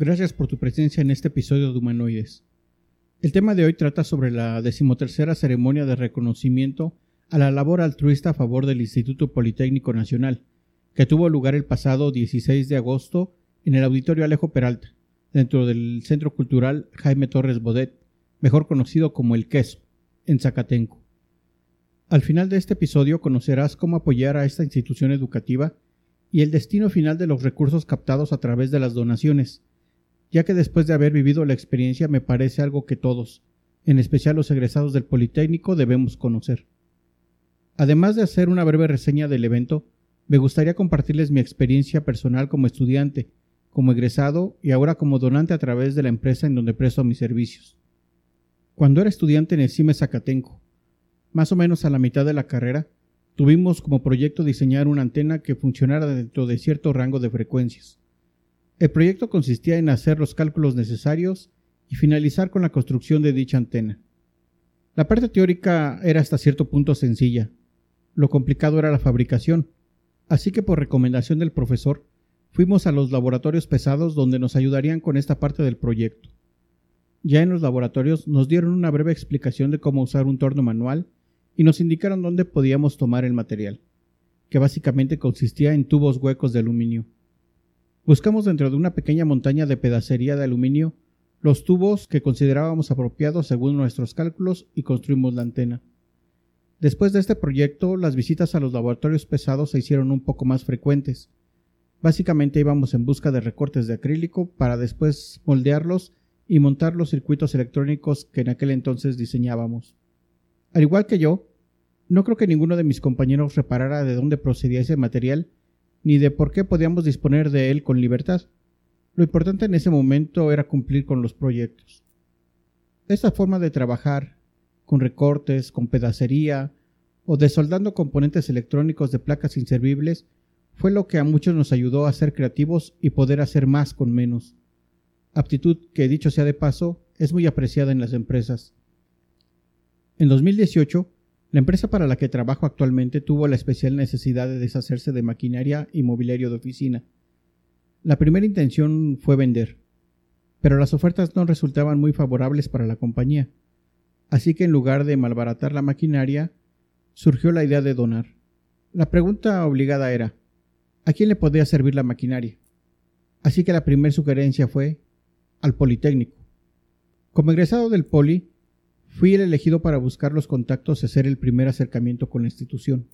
Gracias por tu presencia en este episodio de Humanoides. El tema de hoy trata sobre la decimotercera ceremonia de reconocimiento a la labor altruista a favor del Instituto Politécnico Nacional, que tuvo lugar el pasado 16 de agosto en el Auditorio Alejo Peralta, dentro del Centro Cultural Jaime Torres Bodet, mejor conocido como El Queso, en Zacatenco. Al final de este episodio conocerás cómo apoyar a esta institución educativa y el destino final de los recursos captados a través de las donaciones, ya que después de haber vivido la experiencia me parece algo que todos, en especial los egresados del Politécnico, debemos conocer. Además de hacer una breve reseña del evento, me gustaría compartirles mi experiencia personal como estudiante, como egresado y ahora como donante a través de la empresa en donde presto mis servicios. Cuando era estudiante en el CIME Zacatenco, más o menos a la mitad de la carrera, tuvimos como proyecto diseñar una antena que funcionara dentro de cierto rango de frecuencias. El proyecto consistía en hacer los cálculos necesarios y finalizar con la construcción de dicha antena. La parte teórica era hasta cierto punto sencilla. Lo complicado era la fabricación, así que por recomendación del profesor fuimos a los laboratorios pesados donde nos ayudarían con esta parte del proyecto. Ya en los laboratorios nos dieron una breve explicación de cómo usar un torno manual y nos indicaron dónde podíamos tomar el material, que básicamente consistía en tubos huecos de aluminio. Buscamos dentro de una pequeña montaña de pedacería de aluminio los tubos que considerábamos apropiados según nuestros cálculos y construimos la antena. Después de este proyecto, las visitas a los laboratorios pesados se hicieron un poco más frecuentes. Básicamente íbamos en busca de recortes de acrílico para después moldearlos y montar los circuitos electrónicos que en aquel entonces diseñábamos. Al igual que yo, no creo que ninguno de mis compañeros reparara de dónde procedía ese material ni de por qué podíamos disponer de él con libertad. Lo importante en ese momento era cumplir con los proyectos. Esta forma de trabajar, con recortes, con pedacería o desoldando componentes electrónicos de placas inservibles, fue lo que a muchos nos ayudó a ser creativos y poder hacer más con menos. Aptitud que, dicho sea de paso, es muy apreciada en las empresas. En 2018, la empresa para la que trabajo actualmente tuvo la especial necesidad de deshacerse de maquinaria y mobiliario de oficina. La primera intención fue vender, pero las ofertas no resultaban muy favorables para la compañía, así que en lugar de malbaratar la maquinaria, surgió la idea de donar. La pregunta obligada era, ¿a quién le podía servir la maquinaria? Así que la primera sugerencia fue al Politécnico. Como egresado del Poli, Fui el elegido para buscar los contactos y hacer el primer acercamiento con la institución.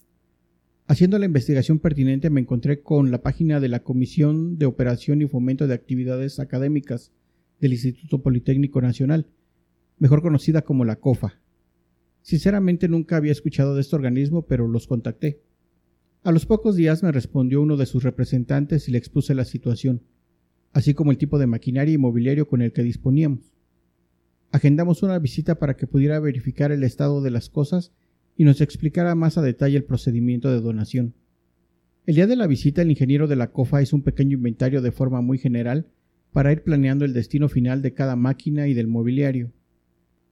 Haciendo la investigación pertinente me encontré con la página de la Comisión de Operación y Fomento de Actividades Académicas del Instituto Politécnico Nacional, mejor conocida como la COFA. Sinceramente nunca había escuchado de este organismo, pero los contacté. A los pocos días me respondió uno de sus representantes y le expuse la situación, así como el tipo de maquinaria y mobiliario con el que disponíamos. Agendamos una visita para que pudiera verificar el estado de las cosas y nos explicara más a detalle el procedimiento de donación. El día de la visita el ingeniero de la COFA hizo un pequeño inventario de forma muy general para ir planeando el destino final de cada máquina y del mobiliario.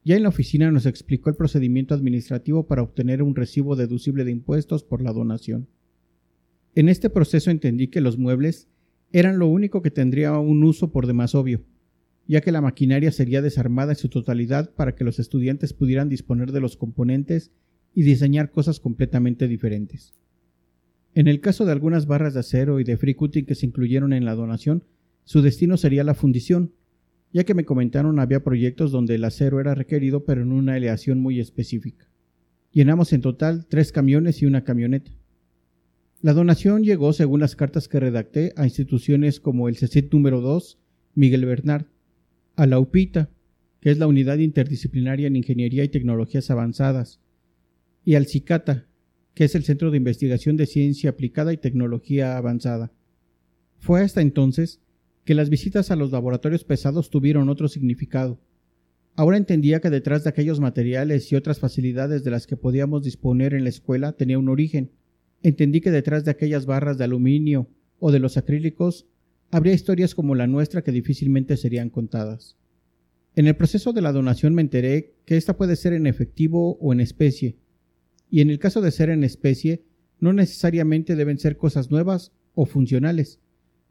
Ya en la oficina nos explicó el procedimiento administrativo para obtener un recibo deducible de impuestos por la donación. En este proceso entendí que los muebles eran lo único que tendría un uso por demás obvio, ya que la maquinaria sería desarmada en su totalidad para que los estudiantes pudieran disponer de los componentes y diseñar cosas completamente diferentes. En el caso de algunas barras de acero y de free cutting que se incluyeron en la donación, su destino sería la fundición, ya que me comentaron había proyectos donde el acero era requerido pero en una aleación muy específica. Llenamos en total tres camiones y una camioneta. La donación llegó, según las cartas que redacté, a instituciones como el CECIT número 2, Miguel Bernard, a la UPITA, que es la Unidad Interdisciplinaria en Ingeniería y Tecnologías Avanzadas, y al CICATA, que es el Centro de Investigación de Ciencia Aplicada y Tecnología Avanzada. Fue hasta entonces que las visitas a los laboratorios pesados tuvieron otro significado. Ahora entendía que detrás de aquellos materiales y otras facilidades de las que podíamos disponer en la escuela tenía un origen. Entendí que detrás de aquellas barras de aluminio o de los acrílicos habría historias como la nuestra que difícilmente serían contadas. En el proceso de la donación me enteré que ésta puede ser en efectivo o en especie, y en el caso de ser en especie, no necesariamente deben ser cosas nuevas o funcionales,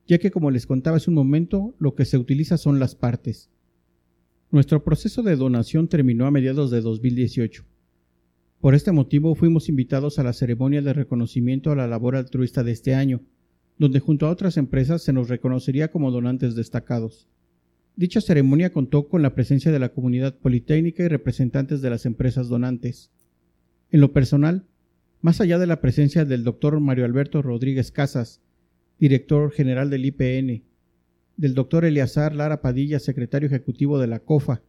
ya que como les contaba hace un momento, lo que se utiliza son las partes. Nuestro proceso de donación terminó a mediados de 2018. Por este motivo fuimos invitados a la ceremonia de reconocimiento a la labor altruista de este año, donde junto a otras empresas se nos reconocería como donantes destacados. Dicha ceremonia contó con la presencia de la comunidad politécnica y representantes de las empresas donantes. En lo personal, más allá de la presencia del doctor Mario Alberto Rodríguez Casas, director general del IPN, del doctor Eleazar Lara Padilla, secretario ejecutivo de la COFA,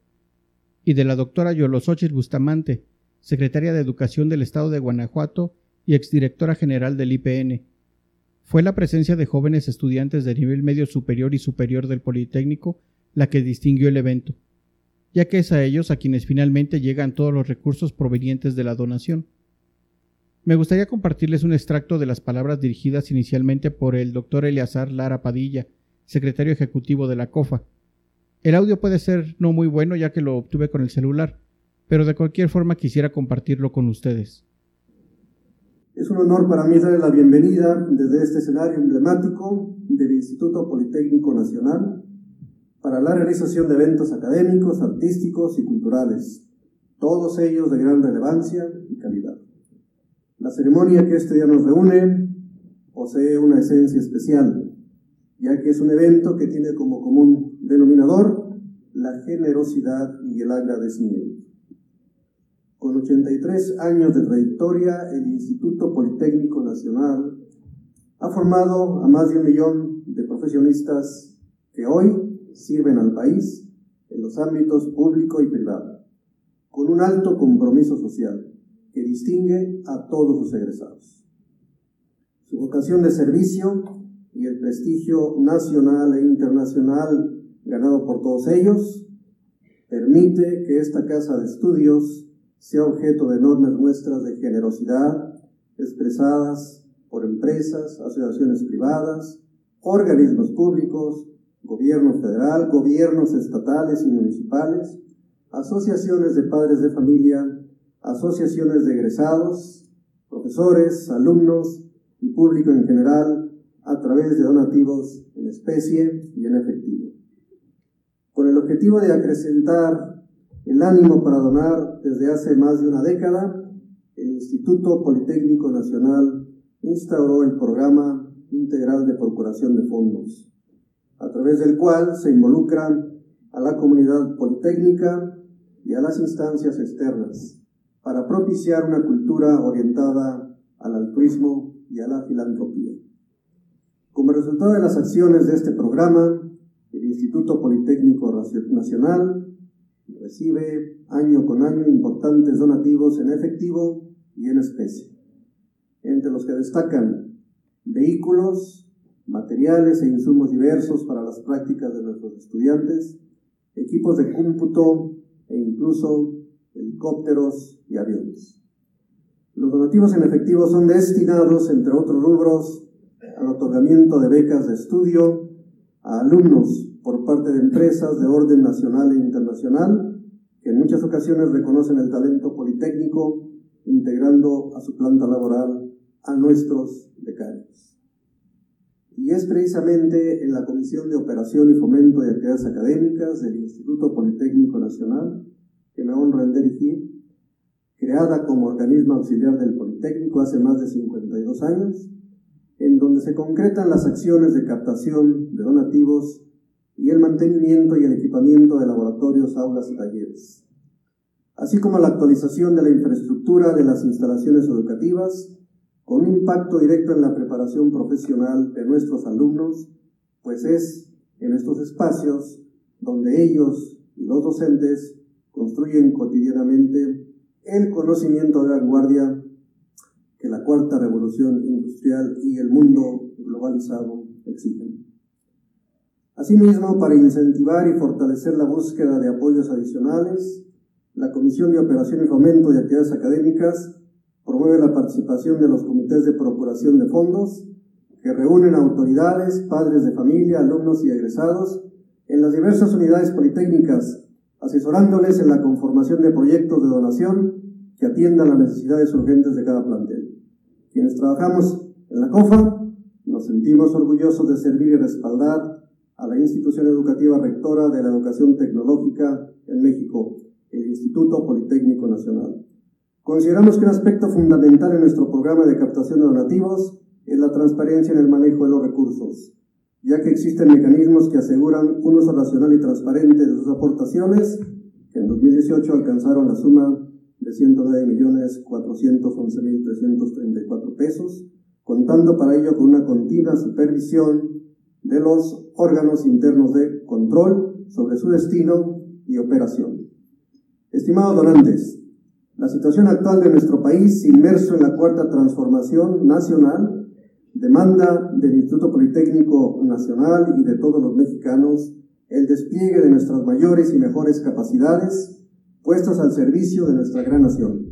y de la doctora Yolosochis Bustamante, secretaria de Educación del Estado de Guanajuato y exdirectora general del IPN. Fue la presencia de jóvenes estudiantes de nivel medio superior y superior del Politécnico la que distinguió el evento, ya que es a ellos a quienes finalmente llegan todos los recursos provenientes de la donación. Me gustaría compartirles un extracto de las palabras dirigidas inicialmente por el doctor Eleazar Lara Padilla, secretario ejecutivo de la COFA. El audio puede ser no muy bueno ya que lo obtuve con el celular, pero de cualquier forma quisiera compartirlo con ustedes. Es un honor para mí darle la bienvenida desde este escenario emblemático del Instituto Politécnico Nacional para la realización de eventos académicos, artísticos y culturales, todos ellos de gran relevancia y calidad. La ceremonia que este día nos reúne posee una esencia especial, ya que es un evento que tiene como común denominador la generosidad y el agradecimiento. Con 83 años de trayectoria, el Instituto Politécnico Nacional ha formado a más de un millón de profesionistas que hoy sirven al país en los ámbitos público y privado, con un alto compromiso social que distingue a todos sus egresados. Su vocación de servicio y el prestigio nacional e internacional ganado por todos ellos permite que esta casa de estudios sea objeto de enormes muestras de generosidad expresadas por empresas, asociaciones privadas, organismos públicos, gobierno federal, gobiernos estatales y municipales, asociaciones de padres de familia, asociaciones de egresados, profesores, alumnos y público en general a través de donativos en especie y en efectivo. Con el objetivo de acrecentar el ánimo para donar desde hace más de una década, el Instituto Politécnico Nacional instauró el programa integral de procuración de fondos, a través del cual se involucran a la comunidad politécnica y a las instancias externas para propiciar una cultura orientada al altruismo y a la filantropía. Como resultado de las acciones de este programa, el Instituto Politécnico Nacional recibe año con año importantes donativos en efectivo y en especie, entre los que destacan vehículos, materiales e insumos diversos para las prácticas de nuestros estudiantes, equipos de cómputo e incluso helicópteros y aviones. Los donativos en efectivo son destinados, entre otros rubros, al otorgamiento de becas de estudio a alumnos por parte de empresas de orden nacional e internacional, que en muchas ocasiones reconocen el talento politécnico, integrando a su planta laboral a nuestros becarios. Y es precisamente en la Comisión de Operación y Fomento de Actividades Académicas del Instituto Politécnico Nacional que me honra en dirigir, creada como organismo auxiliar del Politécnico hace más de 52 años, en donde se concretan las acciones de captación de donativos y el mantenimiento y el equipamiento de laboratorios, aulas y talleres, así como la actualización de la infraestructura de las instalaciones educativas con un impacto directo en la preparación profesional de nuestros alumnos, pues es en estos espacios donde ellos y los docentes construyen cotidianamente el conocimiento de vanguardia que la cuarta revolución industrial y el mundo globalizado exigen. Asimismo, para incentivar y fortalecer la búsqueda de apoyos adicionales, la Comisión de Operación y Fomento de Actividades Académicas promueve la participación de los comités de procuración de fondos que reúnen autoridades, padres de familia, alumnos y egresados en las diversas unidades politécnicas, asesorándoles en la conformación de proyectos de donación que atiendan las necesidades urgentes de cada plantel. Quienes trabajamos en la COFA nos sentimos orgullosos de servir y respaldar a la institución educativa rectora de la educación tecnológica en México, el Instituto Politécnico Nacional. Consideramos que un aspecto fundamental en nuestro programa de captación de donativos es la transparencia en el manejo de los recursos, ya que existen mecanismos que aseguran un uso racional y transparente de sus aportaciones, que en 2018 alcanzaron la suma de 109.411.334 pesos, contando para ello con una continua supervisión de los órganos internos de control sobre su destino y operación. Estimados donantes, la situación actual de nuestro país, inmerso en la cuarta transformación nacional, demanda del Instituto Politécnico Nacional y de todos los mexicanos el despliegue de nuestras mayores y mejores capacidades puestos al servicio de nuestra gran nación.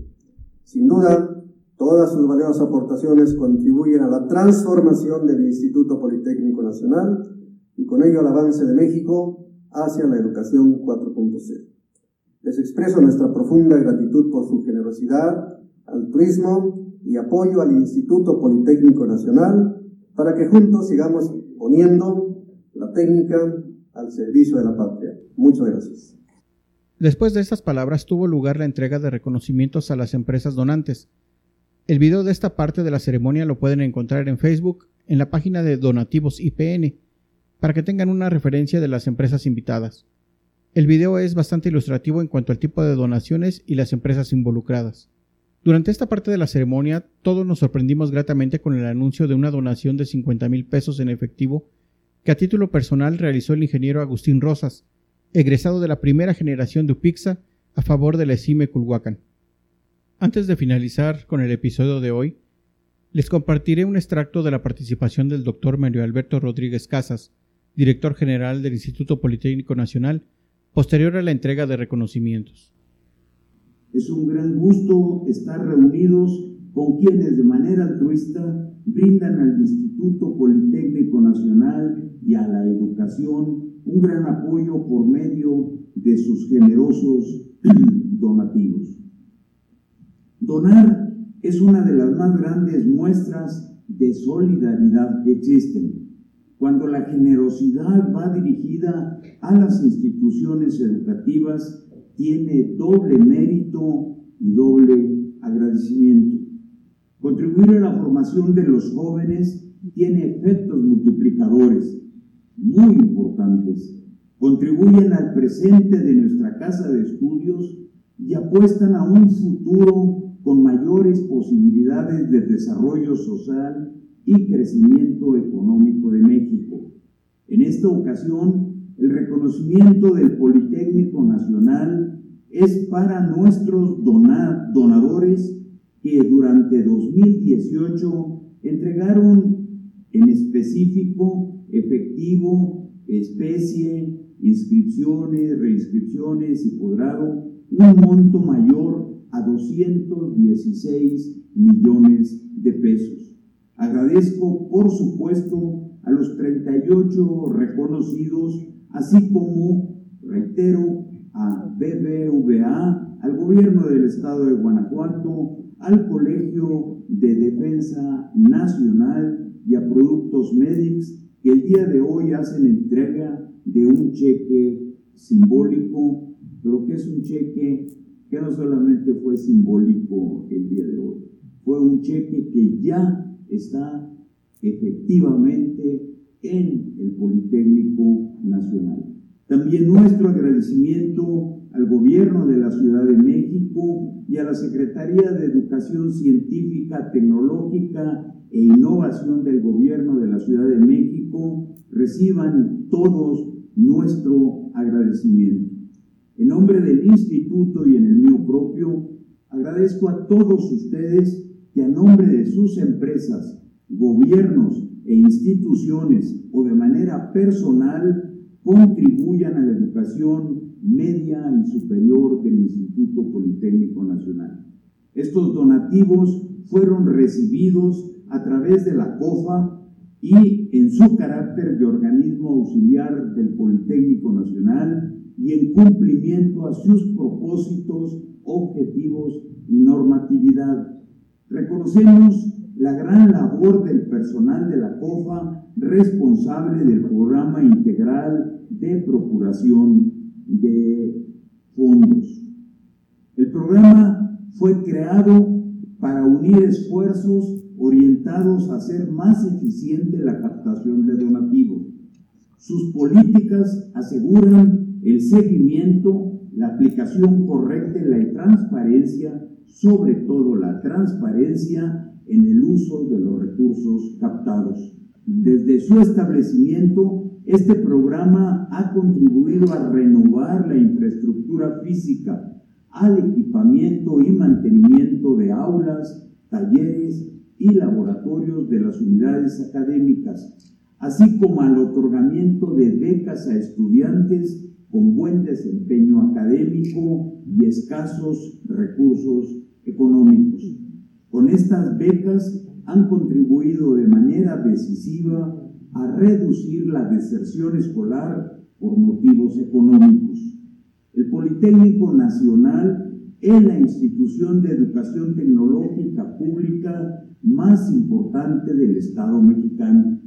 Sin duda, todas sus valiosas aportaciones contribuyen a la transformación del Instituto Politécnico Nacional y con ello al avance de México hacia la educación 4.0. Les expreso nuestra profunda gratitud por su generosidad, altruismo y apoyo al Instituto Politécnico Nacional para que juntos sigamos poniendo la técnica al servicio de la patria. Muchas gracias. Después de estas palabras tuvo lugar la entrega de reconocimientos a las empresas donantes. El video de esta parte de la ceremonia lo pueden encontrar en Facebook en la página de Donativos IPN para que tengan una referencia de las empresas invitadas. El video es bastante ilustrativo en cuanto al tipo de donaciones y las empresas involucradas. Durante esta parte de la ceremonia, todos nos sorprendimos gratamente con el anuncio de una donación de 50 mil pesos en efectivo que a título personal realizó el ingeniero Agustín Rosas, egresado de la primera generación de UPIXA a favor de la ESIME Culhuacan. Antes de finalizar con el episodio de hoy, les compartiré un extracto de la participación del doctor Mario Alberto Rodríguez Casas, director general del Instituto Politécnico Nacional, posterior a la entrega de reconocimientos. Es un gran gusto estar reunidos con quienes de manera altruista brindan al Instituto Politécnico Nacional y a la educación un gran apoyo por medio de sus generosos donativos. Donar es una de las más grandes muestras de solidaridad que existen cuando la generosidad va dirigida a las instituciones educativas, tiene doble mérito y doble agradecimiento. Contribuir a la formación de los jóvenes tiene efectos multiplicadores muy importantes. Contribuyen al presente de nuestra casa de estudios y apuestan a un futuro con mayores posibilidades de desarrollo social y crecimiento económico de México. En esta ocasión, el reconocimiento del Politécnico Nacional es para nuestros donadores que durante 2018 entregaron en específico efectivo, especie, inscripciones, reinscripciones y posgrado un monto mayor a 216 millones de pesos. Agradezco, por supuesto, a los 38 reconocidos, así como, reitero, a BBVA, al gobierno del estado de Guanajuato, al Colegio de Defensa Nacional y a Productos Medics, que el día de hoy hacen entrega de un cheque simbólico, pero que es un cheque que no solamente fue simbólico el día de hoy, fue un cheque que ya está efectivamente en el Politécnico Nacional. También nuestro agradecimiento al gobierno de la Ciudad de México y a la Secretaría de Educación Científica, Tecnológica e Innovación del gobierno de la Ciudad de México. Reciban todos nuestro agradecimiento. En nombre del instituto y en el mío propio, agradezco a todos ustedes que a nombre de sus empresas, gobiernos e instituciones o de manera personal contribuyan a la educación media y superior del Instituto Politécnico Nacional. Estos donativos fueron recibidos a través de la COFA y en su carácter de organismo auxiliar del Politécnico Nacional y en cumplimiento a sus propósitos, objetivos y normatividad. Reconocemos la gran labor del personal de la COFA responsable del programa integral de procuración de fondos. El programa fue creado para unir esfuerzos a hacer más eficiente la captación de donativos. Sus políticas aseguran el seguimiento, la aplicación correcta y la transparencia, sobre todo la transparencia en el uso de los recursos captados. Desde su establecimiento, este programa ha contribuido a renovar la infraestructura física, al equipamiento y mantenimiento de aulas, talleres y laboratorios de las unidades académicas, así como al otorgamiento de becas a estudiantes con buen desempeño académico y escasos recursos económicos. Con estas becas han contribuido de manera decisiva a reducir la deserción escolar por motivos económicos. El Politécnico Nacional es la institución de educación tecnológica pública más importante del Estado mexicano.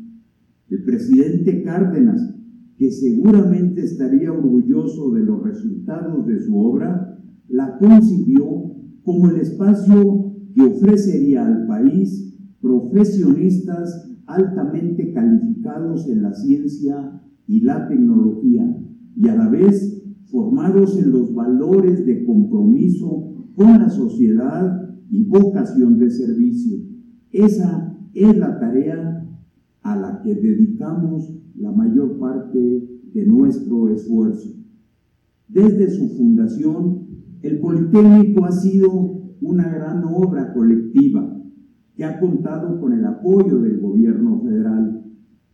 El presidente Cárdenas, que seguramente estaría orgulloso de los resultados de su obra, la concibió como el espacio que ofrecería al país profesionistas altamente calificados en la ciencia y la tecnología y a la vez formados en los valores de compromiso con la sociedad y vocación de servicio. Esa es la tarea a la que dedicamos la mayor parte de nuestro esfuerzo. Desde su fundación, el Politécnico ha sido una gran obra colectiva que ha contado con el apoyo del gobierno federal.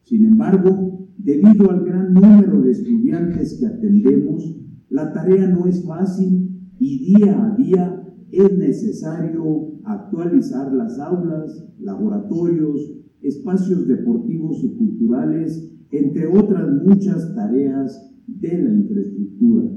Sin embargo, debido al gran número de estudiantes que atendemos, la tarea no es fácil y día a día es necesario actualizar las aulas, laboratorios, espacios deportivos y culturales, entre otras muchas tareas de la infraestructura.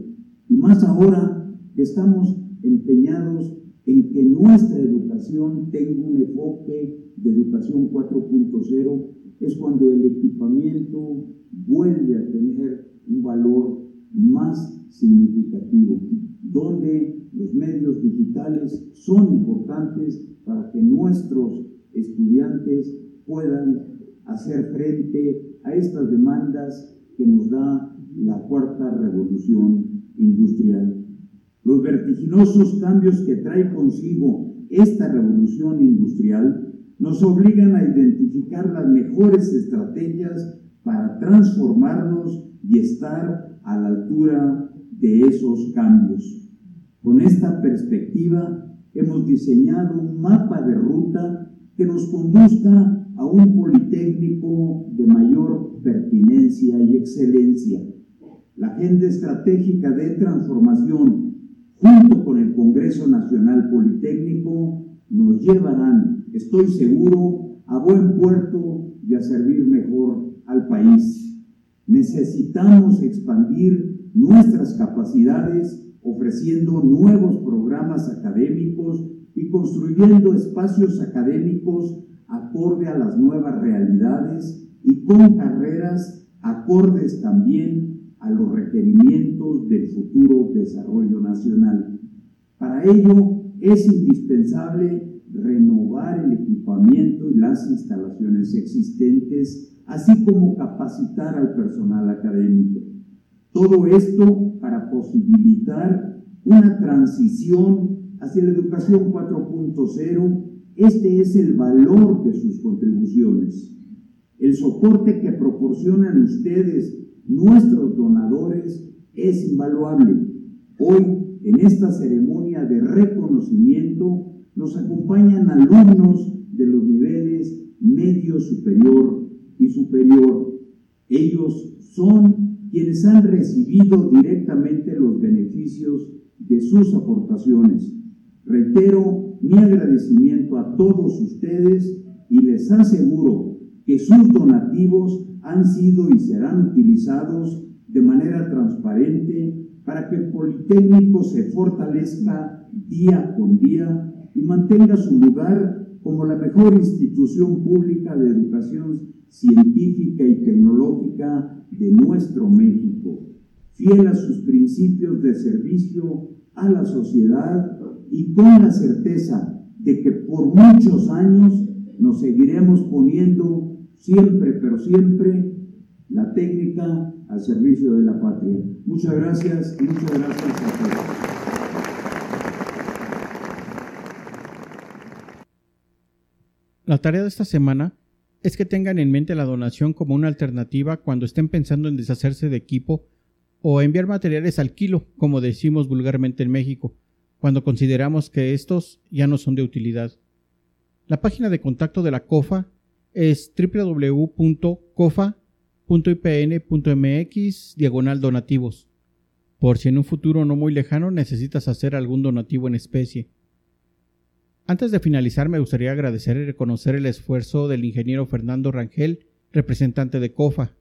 Y más ahora que estamos empeñados en que nuestra educación tenga un enfoque de educación 4.0, es cuando el equipamiento vuelve a tener un valor más significativo, donde los medios digitales son importantes para que nuestros estudiantes puedan hacer frente a estas demandas que nos da la cuarta revolución industrial. Los vertiginosos cambios que trae consigo esta revolución industrial nos obligan a identificar las mejores estrategias para transformarnos y estar a la altura de esos cambios. Con esta perspectiva, hemos diseñado un mapa de ruta que nos conduzca a un politécnico de mayor pertinencia y excelencia. La agenda estratégica de transformación, junto con el Congreso Nacional Politécnico, nos llevarán, estoy seguro, a buen puerto y a servir mejor al país. Necesitamos expandir nuestras capacidades ofreciendo nuevos programas académicos y construyendo espacios académicos acorde a las nuevas realidades y con carreras acordes también a los requerimientos del futuro desarrollo nacional. Para ello es indispensable renovar el equipamiento y las instalaciones existentes, así como capacitar al personal académico. Todo esto para posibilitar una transición hacia la educación 4.0. Este es el valor de sus contribuciones. El soporte que proporcionan ustedes, nuestros donadores, es invaluable. Hoy, en esta ceremonia de reconocimiento, nos acompañan alumnos de los niveles medio superior y superior. Ellos son quienes han recibido directamente los beneficios de sus aportaciones. Reitero mi agradecimiento a todos ustedes y les aseguro que sus donativos han sido y serán utilizados de manera transparente para que el Politécnico se fortalezca día con día y mantenga su lugar como la mejor institución pública de educación científica y tecnológica de nuestro México, fiel a sus principios de servicio a la sociedad y con la certeza de que por muchos años nos seguiremos poniendo siempre, pero siempre, la técnica al servicio de la patria. Muchas gracias muchas gracias a todos. La tarea de esta semana es que tengan en mente la donación como una alternativa cuando estén pensando en deshacerse de equipo o enviar materiales al kilo, como decimos vulgarmente en México, cuando consideramos que estos ya no son de utilidad. La página de contacto de la COFA es www.cofa.ipn.mx diagonal donativos, por si en un futuro no muy lejano necesitas hacer algún donativo en especie. Antes de finalizar me gustaría agradecer y reconocer el esfuerzo del ingeniero Fernando Rangel, representante de COFA,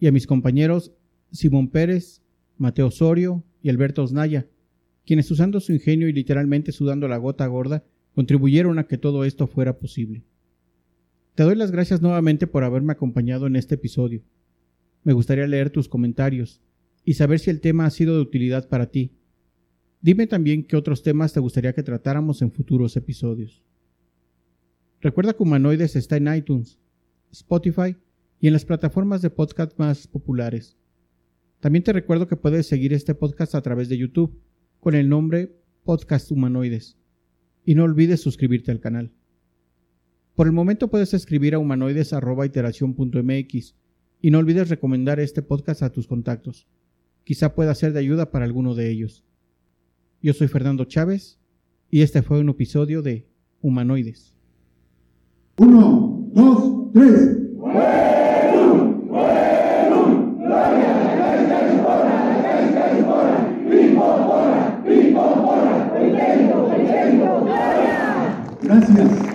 y a mis compañeros Simón Pérez, Mateo Osorio y Alberto Osnaya, quienes usando su ingenio y literalmente sudando la gota gorda, contribuyeron a que todo esto fuera posible. Te doy las gracias nuevamente por haberme acompañado en este episodio. Me gustaría leer tus comentarios y saber si el tema ha sido de utilidad para ti. Dime también qué otros temas te gustaría que tratáramos en futuros episodios. Recuerda que Humanoides está en iTunes, Spotify y en las plataformas de podcast más populares. También te recuerdo que puedes seguir este podcast a través de YouTube con el nombre Podcast Humanoides. Y no olvides suscribirte al canal. Por el momento puedes escribir a humanoides.iteración.mx y no olvides recomendar este podcast a tus contactos. Quizá pueda ser de ayuda para alguno de ellos. Yo soy Fernando Chávez y este fue un episodio de Humanoides. Uno, dos, tres. Gracias.